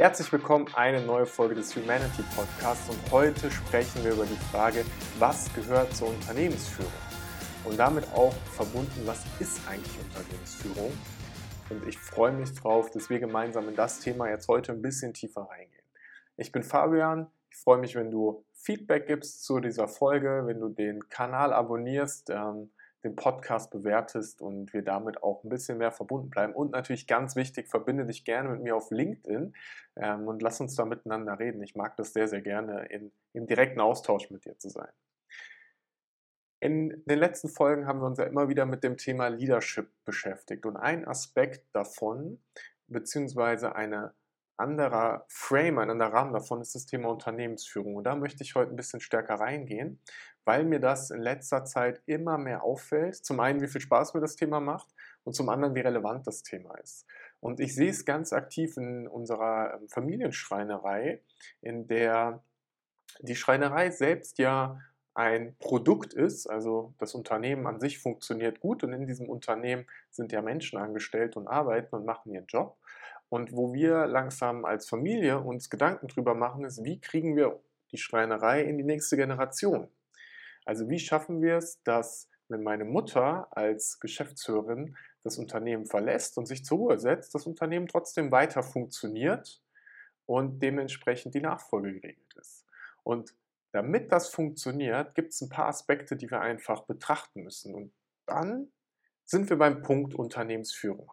Herzlich willkommen, eine neue Folge des Humanity Podcasts und heute sprechen wir über die Frage, was gehört zur Unternehmensführung? Und damit auch verbunden, was ist eigentlich Unternehmensführung? Und ich freue mich drauf, dass wir gemeinsam in das Thema jetzt heute ein bisschen tiefer reingehen. Ich bin Fabian, ich freue mich, wenn du Feedback gibst zu dieser Folge, wenn du den Kanal abonnierst. Ähm, den Podcast bewertest und wir damit auch ein bisschen mehr verbunden bleiben. Und natürlich ganz wichtig, verbinde dich gerne mit mir auf LinkedIn ähm, und lass uns da miteinander reden. Ich mag das sehr, sehr gerne, in, im direkten Austausch mit dir zu sein. In den letzten Folgen haben wir uns ja immer wieder mit dem Thema Leadership beschäftigt und ein Aspekt davon, beziehungsweise eine anderer Frame, ein anderer Rahmen davon ist das Thema Unternehmensführung. Und da möchte ich heute ein bisschen stärker reingehen, weil mir das in letzter Zeit immer mehr auffällt. Zum einen, wie viel Spaß mir das Thema macht und zum anderen, wie relevant das Thema ist. Und ich sehe es ganz aktiv in unserer ähm, Familienschreinerei, in der die Schreinerei selbst ja ein Produkt ist, also das Unternehmen an sich funktioniert gut und in diesem Unternehmen sind ja Menschen angestellt und arbeiten und machen ihren Job. Und wo wir langsam als Familie uns Gedanken drüber machen, ist, wie kriegen wir die Schreinerei in die nächste Generation? Also wie schaffen wir es, dass wenn meine Mutter als Geschäftsführerin das Unternehmen verlässt und sich zur Ruhe setzt, das Unternehmen trotzdem weiter funktioniert und dementsprechend die Nachfolge geregelt ist. Und damit das funktioniert, gibt es ein paar Aspekte, die wir einfach betrachten müssen. Und dann sind wir beim Punkt Unternehmensführung.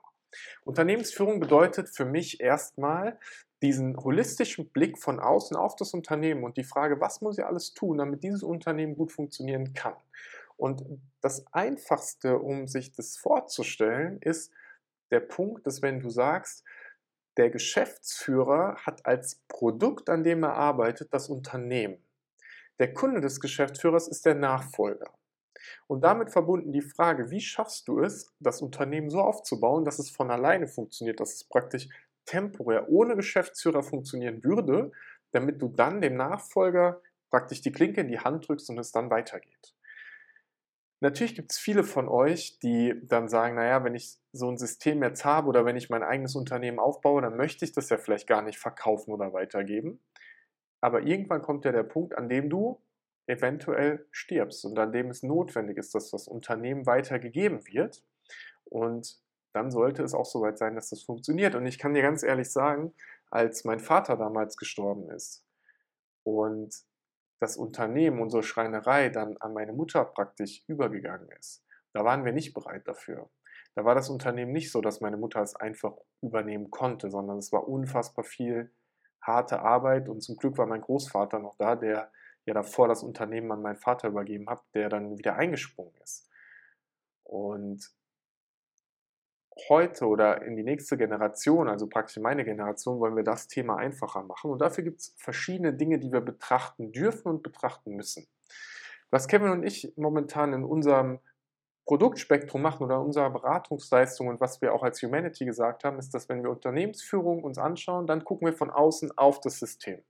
Unternehmensführung bedeutet für mich erstmal diesen holistischen Blick von außen auf das Unternehmen und die Frage, was muss ich alles tun, damit dieses Unternehmen gut funktionieren kann. Und das Einfachste, um sich das vorzustellen, ist der Punkt, dass wenn du sagst, der Geschäftsführer hat als Produkt, an dem er arbeitet, das Unternehmen. Der Kunde des Geschäftsführers ist der Nachfolger. Und damit verbunden die Frage, wie schaffst du es, das Unternehmen so aufzubauen, dass es von alleine funktioniert, dass es praktisch temporär ohne Geschäftsführer funktionieren würde, damit du dann dem Nachfolger praktisch die Klinke in die Hand drückst und es dann weitergeht. Natürlich gibt es viele von euch, die dann sagen, naja, wenn ich so ein System jetzt habe oder wenn ich mein eigenes Unternehmen aufbaue, dann möchte ich das ja vielleicht gar nicht verkaufen oder weitergeben. Aber irgendwann kommt ja der Punkt, an dem du eventuell stirbst und an dem es notwendig ist, dass das Unternehmen weitergegeben wird. Und dann sollte es auch soweit sein, dass das funktioniert. Und ich kann dir ganz ehrlich sagen, als mein Vater damals gestorben ist und das Unternehmen, unsere Schreinerei dann an meine Mutter praktisch übergegangen ist, da waren wir nicht bereit dafür. Da war das Unternehmen nicht so, dass meine Mutter es einfach übernehmen konnte, sondern es war unfassbar viel harte Arbeit und zum Glück war mein Großvater noch da, der ja davor das Unternehmen an meinen Vater übergeben habe, der dann wieder eingesprungen ist. Und heute oder in die nächste Generation, also praktisch meine Generation, wollen wir das Thema einfacher machen. Und dafür gibt es verschiedene Dinge, die wir betrachten dürfen und betrachten müssen. Was Kevin und ich momentan in unserem Produktspektrum machen oder unserer Beratungsleistung und was wir auch als Humanity gesagt haben, ist, dass wenn wir Unternehmensführung uns anschauen, dann gucken wir von außen auf das System.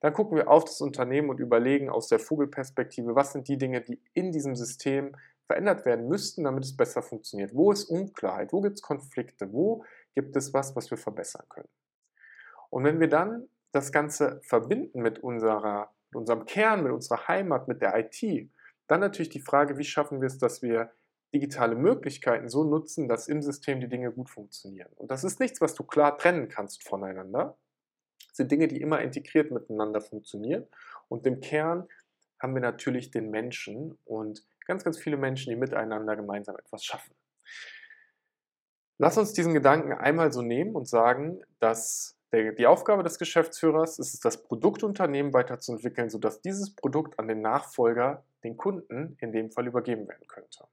Dann gucken wir auf das Unternehmen und überlegen aus der Vogelperspektive, was sind die Dinge, die in diesem System verändert werden müssten, damit es besser funktioniert. Wo ist Unklarheit? Wo gibt es Konflikte? Wo gibt es was, was wir verbessern können? Und wenn wir dann das Ganze verbinden mit, unserer, unserem Kern, mit unserer Heimat, mit der IT, dann natürlich die Frage, wie schaffen wir es, dass wir digitale Möglichkeiten so nutzen, dass im System die Dinge gut funktionieren. Und das ist nichts, was du klar trennen kannst voneinander. Das sind Dinge, die immer integriert miteinander funktionieren. Und im Kern haben wir natürlich den Menschen und ganz, ganz viele Menschen, die miteinander gemeinsam etwas schaffen. Lass uns diesen Gedanken einmal so nehmen und sagen, dass der, die Aufgabe des Geschäftsführers ist es, das Produktunternehmen weiterzuentwickeln, sodass dieses Produkt an den Nachfolger, den Kunden, in dem Fall übergeben werden könnte.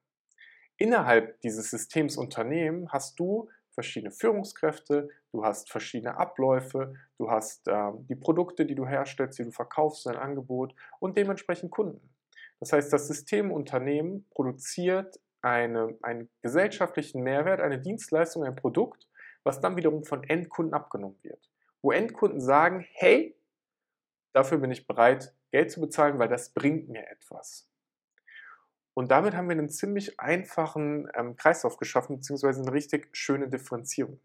Innerhalb dieses Systems Unternehmen hast du verschiedene Führungskräfte, du hast verschiedene Abläufe, du hast äh, die Produkte, die du herstellst, die du verkaufst, dein Angebot und dementsprechend Kunden. Das heißt, das Systemunternehmen produziert eine, einen gesellschaftlichen Mehrwert, eine Dienstleistung, ein Produkt, was dann wiederum von Endkunden abgenommen wird. Wo Endkunden sagen, hey, dafür bin ich bereit, Geld zu bezahlen, weil das bringt mir etwas. Und damit haben wir einen ziemlich einfachen ähm, Kreislauf geschaffen, beziehungsweise eine richtig schöne Differenzierung.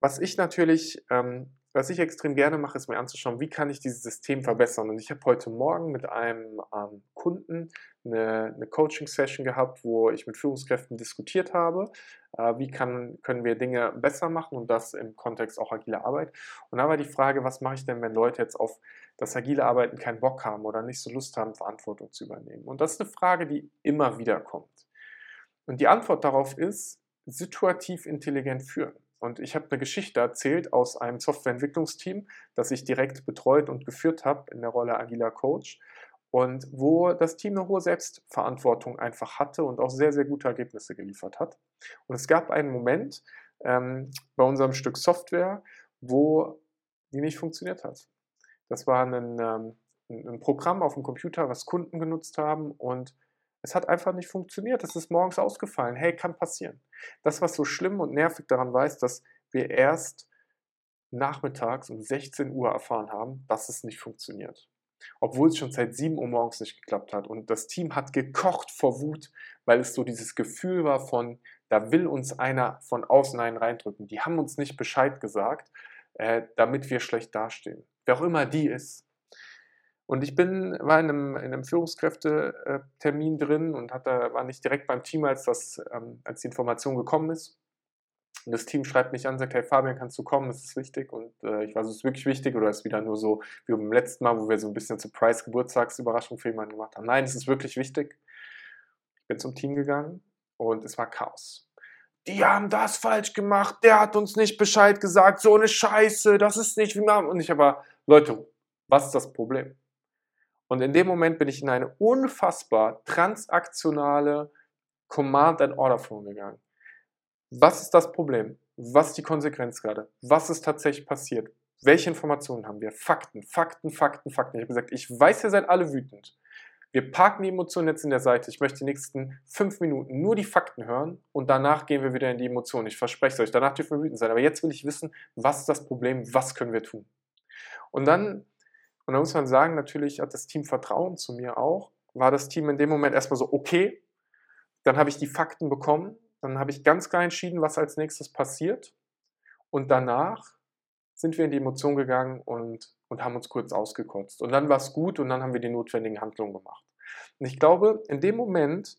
Was ich natürlich ähm, was ich extrem gerne mache, ist mir anzuschauen, wie kann ich dieses System verbessern. Und ich habe heute Morgen mit einem ähm, Kunden eine, eine Coaching-Session gehabt, wo ich mit Führungskräften diskutiert habe, äh, wie kann, können wir Dinge besser machen und das im Kontext auch agile Arbeit. Und da war die Frage, was mache ich denn, wenn Leute jetzt auf das agile Arbeiten keinen Bock haben oder nicht so Lust haben, Verantwortung zu übernehmen? Und das ist eine Frage, die immer wieder kommt. Und die Antwort darauf ist, situativ intelligent führen. Und ich habe eine Geschichte erzählt aus einem Softwareentwicklungsteam, das ich direkt betreut und geführt habe in der Rolle agiler Coach und wo das Team eine hohe Selbstverantwortung einfach hatte und auch sehr, sehr gute Ergebnisse geliefert hat. Und es gab einen Moment ähm, bei unserem Stück Software, wo die nicht funktioniert hat. Das war ein, ähm, ein Programm auf dem Computer, was Kunden genutzt haben und es hat einfach nicht funktioniert. Es ist morgens ausgefallen. Hey, kann passieren. Das, was so schlimm und nervig daran war, ist, dass wir erst nachmittags um 16 Uhr erfahren haben, dass es nicht funktioniert. Obwohl es schon seit 7 Uhr morgens nicht geklappt hat. Und das Team hat gekocht vor Wut, weil es so dieses Gefühl war von, da will uns einer von außen einen reindrücken. Die haben uns nicht Bescheid gesagt, äh, damit wir schlecht dastehen. Wer auch immer die ist. Und ich bin, war in einem, in einem Führungskräftetermin drin und hatte, war nicht direkt beim Team, als, das, ähm, als die Information gekommen ist. Und das Team schreibt mich an, sagt, hey Fabian, kannst du kommen, das ist wichtig. Und äh, ich weiß, es ist wirklich wichtig oder ist wieder nur so wie beim letzten Mal, wo wir so ein bisschen Surprise Geburtstagsüberraschung für jemanden gemacht haben. Nein, es ist wirklich wichtig. Ich bin zum Team gegangen und es war Chaos. Die haben das falsch gemacht, der hat uns nicht Bescheid gesagt, so eine Scheiße, das ist nicht wie man. Und ich aber, Leute, was ist das Problem? Und in dem Moment bin ich in eine unfassbar transaktionale Command-and-Order-Flow gegangen. Was ist das Problem? Was ist die Konsequenz gerade? Was ist tatsächlich passiert? Welche Informationen haben wir? Fakten, Fakten, Fakten, Fakten. Ich habe gesagt, ich weiß, ihr seid alle wütend. Wir parken die Emotionen jetzt in der Seite. Ich möchte die nächsten fünf Minuten nur die Fakten hören und danach gehen wir wieder in die Emotionen. Ich verspreche es euch, danach dürfen wir wütend sein. Aber jetzt will ich wissen, was ist das Problem? Was können wir tun? Und dann und da muss man sagen, natürlich hat das Team Vertrauen zu mir auch. War das Team in dem Moment erstmal so, okay, dann habe ich die Fakten bekommen, dann habe ich ganz klar entschieden, was als nächstes passiert. Und danach sind wir in die Emotion gegangen und, und haben uns kurz ausgekotzt. Und dann war es gut und dann haben wir die notwendigen Handlungen gemacht. Und ich glaube, in dem Moment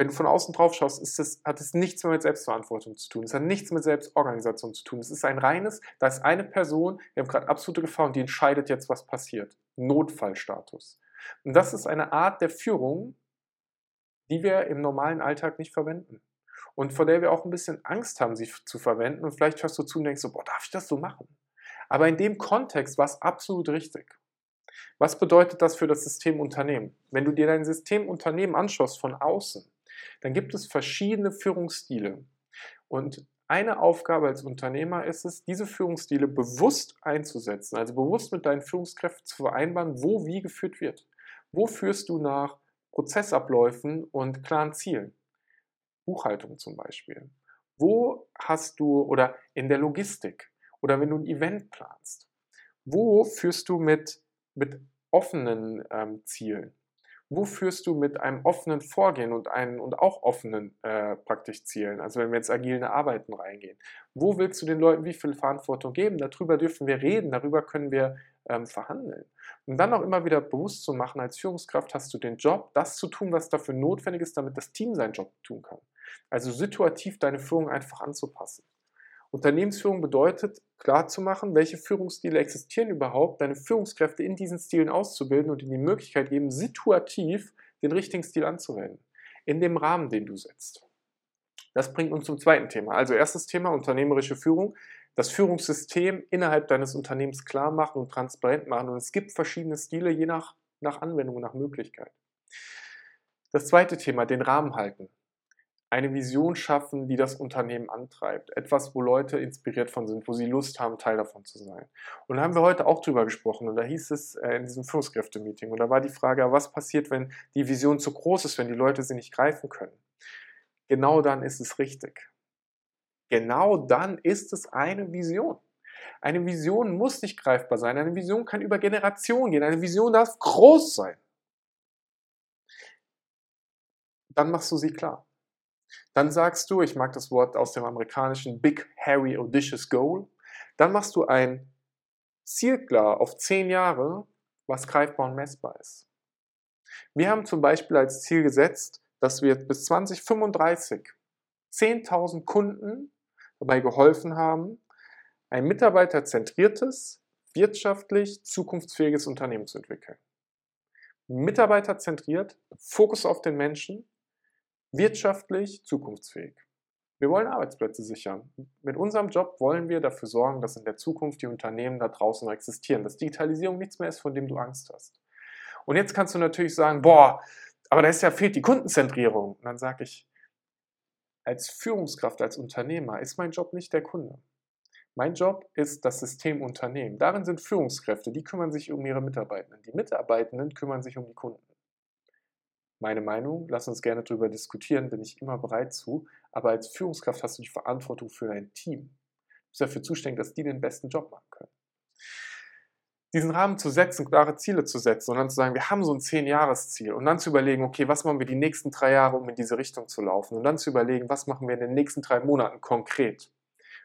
wenn du von außen drauf schaust, ist es, hat es nichts mehr mit Selbstverantwortung zu tun. Es hat nichts mit Selbstorganisation zu tun. Es ist ein reines, da ist eine Person, wir haben gerade absolute Gefahr und die entscheidet jetzt, was passiert. Notfallstatus. Und das ist eine Art der Führung, die wir im normalen Alltag nicht verwenden. Und vor der wir auch ein bisschen Angst haben, sie zu verwenden. Und vielleicht hörst du zu und denkst so, boah, darf ich das so machen? Aber in dem Kontext war es absolut richtig. Was bedeutet das für das System Unternehmen? Wenn du dir dein System Unternehmen anschaust von außen, dann gibt es verschiedene Führungsstile. Und eine Aufgabe als Unternehmer ist es, diese Führungsstile bewusst einzusetzen, also bewusst mit deinen Führungskräften zu vereinbaren, wo wie geführt wird. Wo führst du nach Prozessabläufen und klaren Zielen? Buchhaltung zum Beispiel. Wo hast du, oder in der Logistik, oder wenn du ein Event planst, wo führst du mit, mit offenen ähm, Zielen? Wo führst du mit einem offenen Vorgehen und, einen, und auch offenen äh, praktisch Zielen, also wenn wir jetzt agile Arbeiten reingehen, wo willst du den Leuten wie viel Verantwortung geben? Darüber dürfen wir reden, darüber können wir ähm, verhandeln. Und dann auch immer wieder bewusst zu machen, als Führungskraft hast du den Job, das zu tun, was dafür notwendig ist, damit das Team seinen Job tun kann. Also situativ deine Führung einfach anzupassen. Unternehmensführung bedeutet, klarzumachen, welche Führungsstile existieren überhaupt, deine Führungskräfte in diesen Stilen auszubilden und ihnen die Möglichkeit geben, situativ den richtigen Stil anzuwenden. In dem Rahmen, den du setzt. Das bringt uns zum zweiten Thema. Also erstes Thema, unternehmerische Führung. Das Führungssystem innerhalb deines Unternehmens klar machen und transparent machen. Und es gibt verschiedene Stile, je nach, nach Anwendung nach Möglichkeit. Das zweite Thema, den Rahmen halten eine Vision schaffen, die das Unternehmen antreibt. Etwas, wo Leute inspiriert von sind, wo sie Lust haben, Teil davon zu sein. Und da haben wir heute auch drüber gesprochen. Und da hieß es äh, in diesem Führungskräfte-Meeting. Und da war die Frage, was passiert, wenn die Vision zu groß ist, wenn die Leute sie nicht greifen können? Genau dann ist es richtig. Genau dann ist es eine Vision. Eine Vision muss nicht greifbar sein. Eine Vision kann über Generationen gehen. Eine Vision darf groß sein. Dann machst du sie klar. Dann sagst du, ich mag das Wort aus dem amerikanischen Big, Hairy, Audacious Goal. Dann machst du ein zielklar auf zehn Jahre, was greifbar und messbar ist. Wir haben zum Beispiel als Ziel gesetzt, dass wir bis 2035 10.000 Kunden dabei geholfen haben, ein mitarbeiterzentriertes, wirtschaftlich zukunftsfähiges Unternehmen zu entwickeln. Mitarbeiterzentriert, Fokus auf den Menschen, wirtschaftlich zukunftsfähig. Wir wollen Arbeitsplätze sichern. Mit unserem Job wollen wir dafür sorgen, dass in der Zukunft die Unternehmen da draußen existieren, dass Digitalisierung nichts mehr ist, von dem du Angst hast. Und jetzt kannst du natürlich sagen, boah, aber da ist ja fehlt die Kundenzentrierung. Und dann sage ich, als Führungskraft, als Unternehmer ist mein Job nicht der Kunde. Mein Job ist das System Unternehmen. Darin sind Führungskräfte, die kümmern sich um ihre Mitarbeitenden. Die Mitarbeitenden kümmern sich um die Kunden. Meine Meinung, lass uns gerne darüber diskutieren, bin ich immer bereit zu. Aber als Führungskraft hast du die Verantwortung für dein Team. Du bist dafür zuständig, dass die den besten Job machen können. Diesen Rahmen zu setzen, klare Ziele zu setzen und dann zu sagen, wir haben so ein Zehn-Jahres-Ziel und dann zu überlegen, okay, was machen wir die nächsten drei Jahre, um in diese Richtung zu laufen und dann zu überlegen, was machen wir in den nächsten drei Monaten konkret.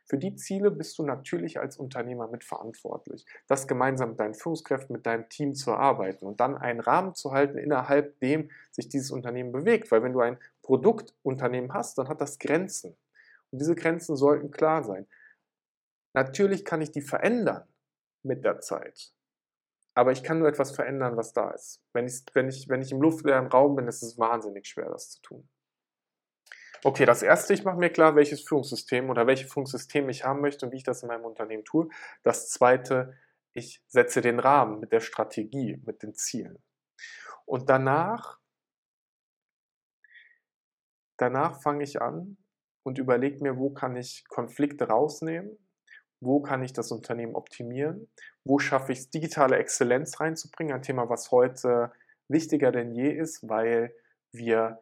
Für die Ziele bist du natürlich als Unternehmer mitverantwortlich. Das gemeinsam mit deinen Führungskräften, mit deinem Team zu arbeiten und dann einen Rahmen zu halten, innerhalb dem sich dieses Unternehmen bewegt. Weil wenn du ein Produktunternehmen hast, dann hat das Grenzen. Und diese Grenzen sollten klar sein. Natürlich kann ich die verändern mit der Zeit. Aber ich kann nur etwas verändern, was da ist. Wenn ich, wenn ich, wenn ich im luftleeren Raum bin, ist es wahnsinnig schwer, das zu tun. Okay, das erste, ich mache mir klar, welches Führungssystem oder welche Führungssysteme ich haben möchte und wie ich das in meinem Unternehmen tue. Das zweite, ich setze den Rahmen mit der Strategie, mit den Zielen. Und danach, danach fange ich an und überlege mir, wo kann ich Konflikte rausnehmen, wo kann ich das Unternehmen optimieren, wo schaffe ich es, digitale Exzellenz reinzubringen, ein Thema, was heute wichtiger denn je ist, weil wir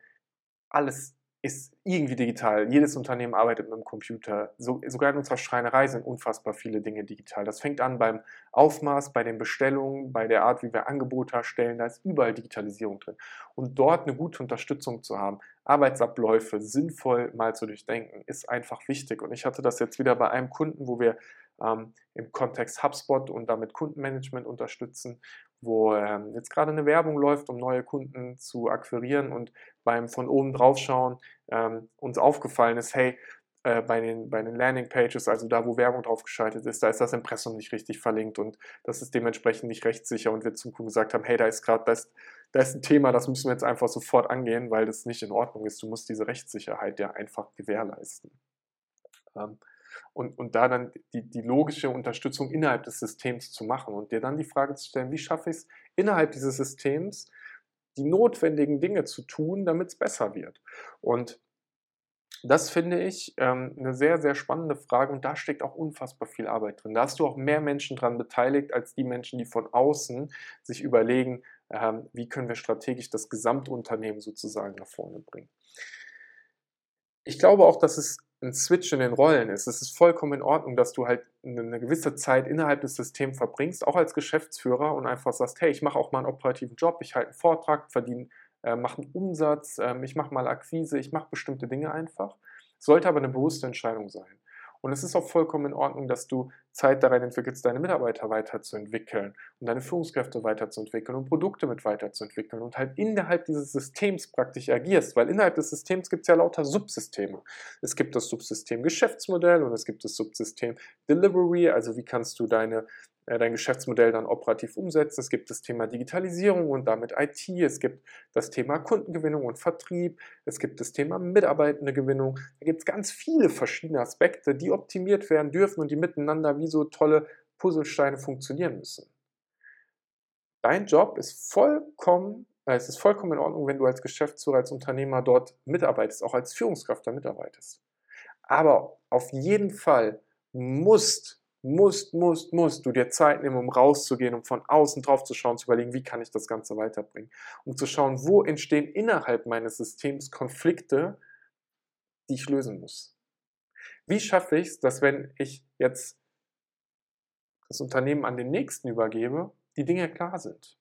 alles ist irgendwie digital. Jedes Unternehmen arbeitet mit dem Computer. So, sogar in unserer Schreinerei sind unfassbar viele Dinge digital. Das fängt an beim Aufmaß, bei den Bestellungen, bei der Art, wie wir Angebote erstellen. Da ist überall Digitalisierung drin. Und dort eine gute Unterstützung zu haben, Arbeitsabläufe sinnvoll mal zu durchdenken, ist einfach wichtig. Und ich hatte das jetzt wieder bei einem Kunden, wo wir ähm, im Kontext HubSpot und damit Kundenmanagement unterstützen wo ähm, jetzt gerade eine Werbung läuft, um neue Kunden zu akquirieren und beim von oben drauf schauen ähm, uns aufgefallen ist, hey, äh, bei, den, bei den Landing Pages, also da, wo Werbung drauf geschaltet ist, da ist das Impressum nicht richtig verlinkt und das ist dementsprechend nicht rechtssicher und wir zum Kunden gesagt haben, hey, da ist gerade das, da ist ein Thema, das müssen wir jetzt einfach sofort angehen, weil das nicht in Ordnung ist. Du musst diese Rechtssicherheit ja einfach gewährleisten. Ähm, und, und da dann die, die logische Unterstützung innerhalb des Systems zu machen und dir dann die Frage zu stellen, wie schaffe ich es innerhalb dieses Systems, die notwendigen Dinge zu tun, damit es besser wird. Und das finde ich ähm, eine sehr, sehr spannende Frage und da steckt auch unfassbar viel Arbeit drin. Da hast du auch mehr Menschen dran beteiligt als die Menschen, die von außen sich überlegen, ähm, wie können wir strategisch das Gesamtunternehmen sozusagen nach vorne bringen. Ich glaube auch, dass es ein Switch in den Rollen ist. Es ist vollkommen in Ordnung, dass du halt eine gewisse Zeit innerhalb des Systems verbringst, auch als Geschäftsführer und einfach sagst, hey, ich mache auch mal einen operativen Job, ich halte einen Vortrag, verdiene, äh, mache einen Umsatz, äh, ich mache mal Akquise, ich mache bestimmte Dinge einfach. Sollte aber eine bewusste Entscheidung sein. Und es ist auch vollkommen in Ordnung, dass du Zeit daran entwickelst, deine Mitarbeiter weiterzuentwickeln und deine Führungskräfte weiterzuentwickeln und Produkte mit weiterzuentwickeln und halt innerhalb dieses Systems praktisch agierst, weil innerhalb des Systems gibt es ja lauter Subsysteme. Es gibt das Subsystem Geschäftsmodell und es gibt das Subsystem Delivery, also wie kannst du deine dein Geschäftsmodell dann operativ umsetzen. Es gibt das Thema Digitalisierung und damit IT. Es gibt das Thema Kundengewinnung und Vertrieb. Es gibt das Thema Mitarbeitendegewinnung. Da gibt es ganz viele verschiedene Aspekte, die optimiert werden dürfen und die miteinander wie so tolle Puzzlesteine funktionieren müssen. Dein Job ist vollkommen, äh, es ist vollkommen in Ordnung, wenn du als Geschäftsführer, als Unternehmer dort mitarbeitest, auch als Führungskraft da mitarbeitest. Aber auf jeden Fall musst musst, musst, musst du dir Zeit nehmen, um rauszugehen, um von außen drauf zu schauen, zu überlegen, wie kann ich das Ganze weiterbringen, um zu schauen, wo entstehen innerhalb meines Systems Konflikte, die ich lösen muss. Wie schaffe ich es, dass wenn ich jetzt das Unternehmen an den nächsten übergebe, die Dinge klar sind?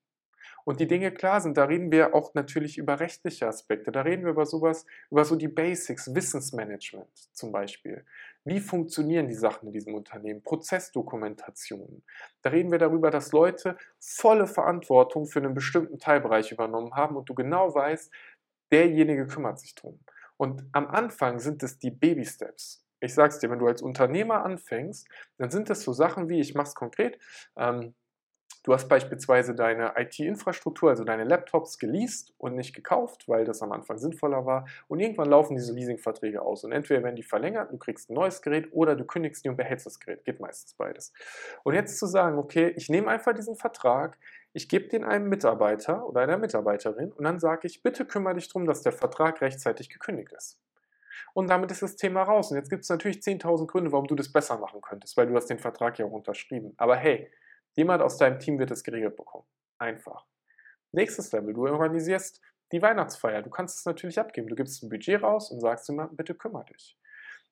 Und die Dinge klar sind, da reden wir auch natürlich über rechtliche Aspekte, da reden wir über sowas, über so die Basics, Wissensmanagement zum Beispiel. Wie funktionieren die Sachen in diesem Unternehmen? Prozessdokumentationen. Da reden wir darüber, dass Leute volle Verantwortung für einen bestimmten Teilbereich übernommen haben und du genau weißt, derjenige kümmert sich drum. Und am Anfang sind es die Baby-Steps. Ich sag's dir, wenn du als Unternehmer anfängst, dann sind es so Sachen wie, ich mach's konkret, ähm, Du hast beispielsweise deine IT-Infrastruktur, also deine Laptops geleast und nicht gekauft, weil das am Anfang sinnvoller war. Und irgendwann laufen diese Leasingverträge aus. Und entweder werden die verlängert, du kriegst ein neues Gerät oder du kündigst die und behältst das Gerät. Geht meistens beides. Und jetzt zu sagen, okay, ich nehme einfach diesen Vertrag, ich gebe den einem Mitarbeiter oder einer Mitarbeiterin und dann sage ich, bitte kümmere dich darum, dass der Vertrag rechtzeitig gekündigt ist. Und damit ist das Thema raus. Und jetzt gibt es natürlich 10.000 Gründe, warum du das besser machen könntest, weil du hast den Vertrag ja auch unterschrieben. Aber hey, Jemand aus deinem Team wird es geregelt bekommen. Einfach. Nächstes Level, du organisierst die Weihnachtsfeier. Du kannst es natürlich abgeben. Du gibst ein Budget raus und sagst jemandem, bitte kümmere dich.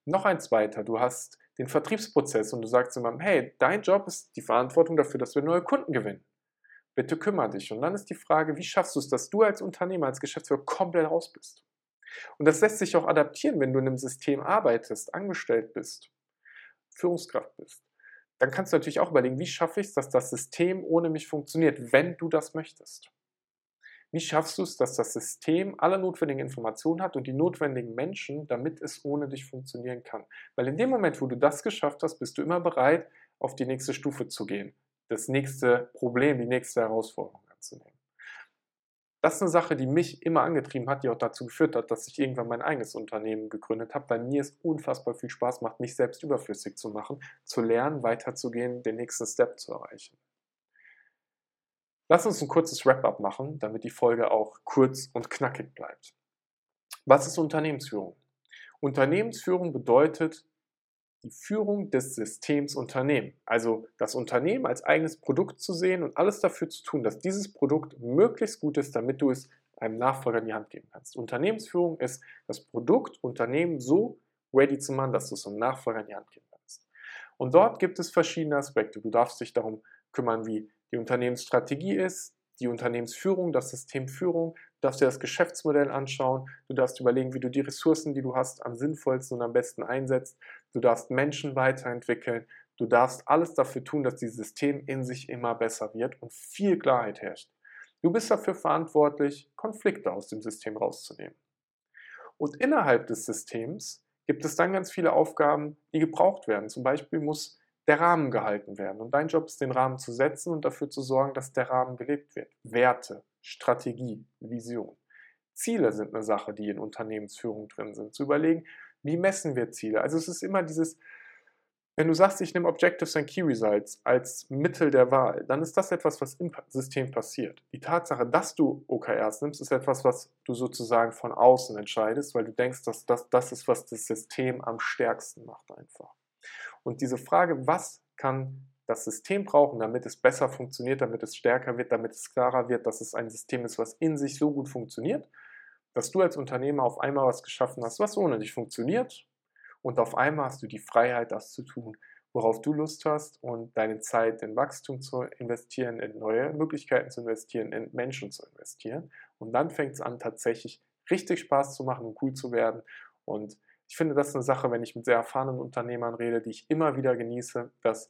Noch ein zweiter, du hast den Vertriebsprozess und du sagst jemandem, hey, dein Job ist die Verantwortung dafür, dass wir neue Kunden gewinnen. Bitte kümmere dich. Und dann ist die Frage, wie schaffst du es, dass du als Unternehmer, als Geschäftsführer komplett raus bist? Und das lässt sich auch adaptieren, wenn du in einem System arbeitest, angestellt bist, Führungskraft bist dann kannst du natürlich auch überlegen, wie schaffe ich es, dass das System ohne mich funktioniert, wenn du das möchtest. Wie schaffst du es, dass das System alle notwendigen Informationen hat und die notwendigen Menschen, damit es ohne dich funktionieren kann? Weil in dem Moment, wo du das geschafft hast, bist du immer bereit, auf die nächste Stufe zu gehen, das nächste Problem, die nächste Herausforderung anzunehmen. Das ist eine Sache, die mich immer angetrieben hat, die auch dazu geführt hat, dass ich irgendwann mein eigenes Unternehmen gegründet habe, weil mir es unfassbar viel Spaß macht, mich selbst überflüssig zu machen, zu lernen, weiterzugehen, den nächsten Step zu erreichen. Lass uns ein kurzes Wrap-up machen, damit die Folge auch kurz und knackig bleibt. Was ist Unternehmensführung? Unternehmensführung bedeutet, die Führung des Systems Unternehmen. Also das Unternehmen als eigenes Produkt zu sehen und alles dafür zu tun, dass dieses Produkt möglichst gut ist, damit du es einem Nachfolger in die Hand geben kannst. Unternehmensführung ist das Produkt, Unternehmen so ready zu machen, dass du es einem Nachfolger in die Hand geben kannst. Und dort gibt es verschiedene Aspekte. Du darfst dich darum kümmern, wie die Unternehmensstrategie ist, die Unternehmensführung, das System Führung, darfst dir das Geschäftsmodell anschauen, du darfst überlegen, wie du die Ressourcen, die du hast, am sinnvollsten und am besten einsetzt, du darfst Menschen weiterentwickeln, du darfst alles dafür tun, dass dieses System in sich immer besser wird und viel Klarheit herrscht. Du bist dafür verantwortlich, Konflikte aus dem System rauszunehmen. Und innerhalb des Systems gibt es dann ganz viele Aufgaben, die gebraucht werden. Zum Beispiel muss der Rahmen gehalten werden. Und dein Job ist, den Rahmen zu setzen und dafür zu sorgen, dass der Rahmen gelebt wird. Werte, Strategie, Vision. Ziele sind eine Sache, die in Unternehmensführung drin sind. Zu überlegen, wie messen wir Ziele? Also es ist immer dieses, wenn du sagst, ich nehme Objectives and Key Results als Mittel der Wahl, dann ist das etwas, was im System passiert. Die Tatsache, dass du OKRs nimmst, ist etwas, was du sozusagen von außen entscheidest, weil du denkst, dass das das ist, was das System am stärksten macht einfach. Und diese Frage, was kann das System brauchen, damit es besser funktioniert, damit es stärker wird, damit es klarer wird, dass es ein System ist, was in sich so gut funktioniert, dass du als Unternehmer auf einmal was geschaffen hast, was ohne dich funktioniert und auf einmal hast du die Freiheit, das zu tun, worauf du Lust hast und deine Zeit in Wachstum zu investieren, in neue Möglichkeiten zu investieren, in Menschen zu investieren. Und dann fängt es an, tatsächlich richtig Spaß zu machen und cool zu werden. Und ich finde, das ist eine Sache, wenn ich mit sehr erfahrenen Unternehmern rede, die ich immer wieder genieße, dass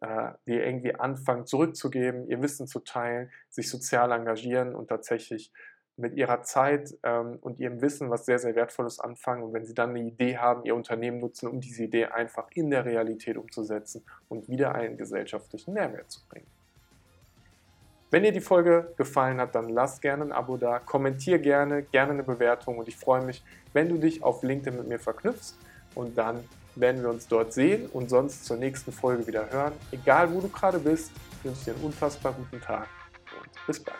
äh, die irgendwie anfangen zurückzugeben, ihr Wissen zu teilen, sich sozial engagieren und tatsächlich mit ihrer Zeit ähm, und ihrem Wissen was sehr, sehr Wertvolles anfangen. Und wenn sie dann eine Idee haben, ihr Unternehmen nutzen, um diese Idee einfach in der Realität umzusetzen und wieder einen gesellschaftlichen Mehrwert zu bringen. Wenn dir die Folge gefallen hat, dann lass gerne ein Abo da, kommentier gerne, gerne eine Bewertung und ich freue mich, wenn du dich auf LinkedIn mit mir verknüpfst und dann werden wir uns dort sehen und sonst zur nächsten Folge wieder hören. Egal wo du gerade bist, wünsche dir einen unfassbar guten Tag und bis bald.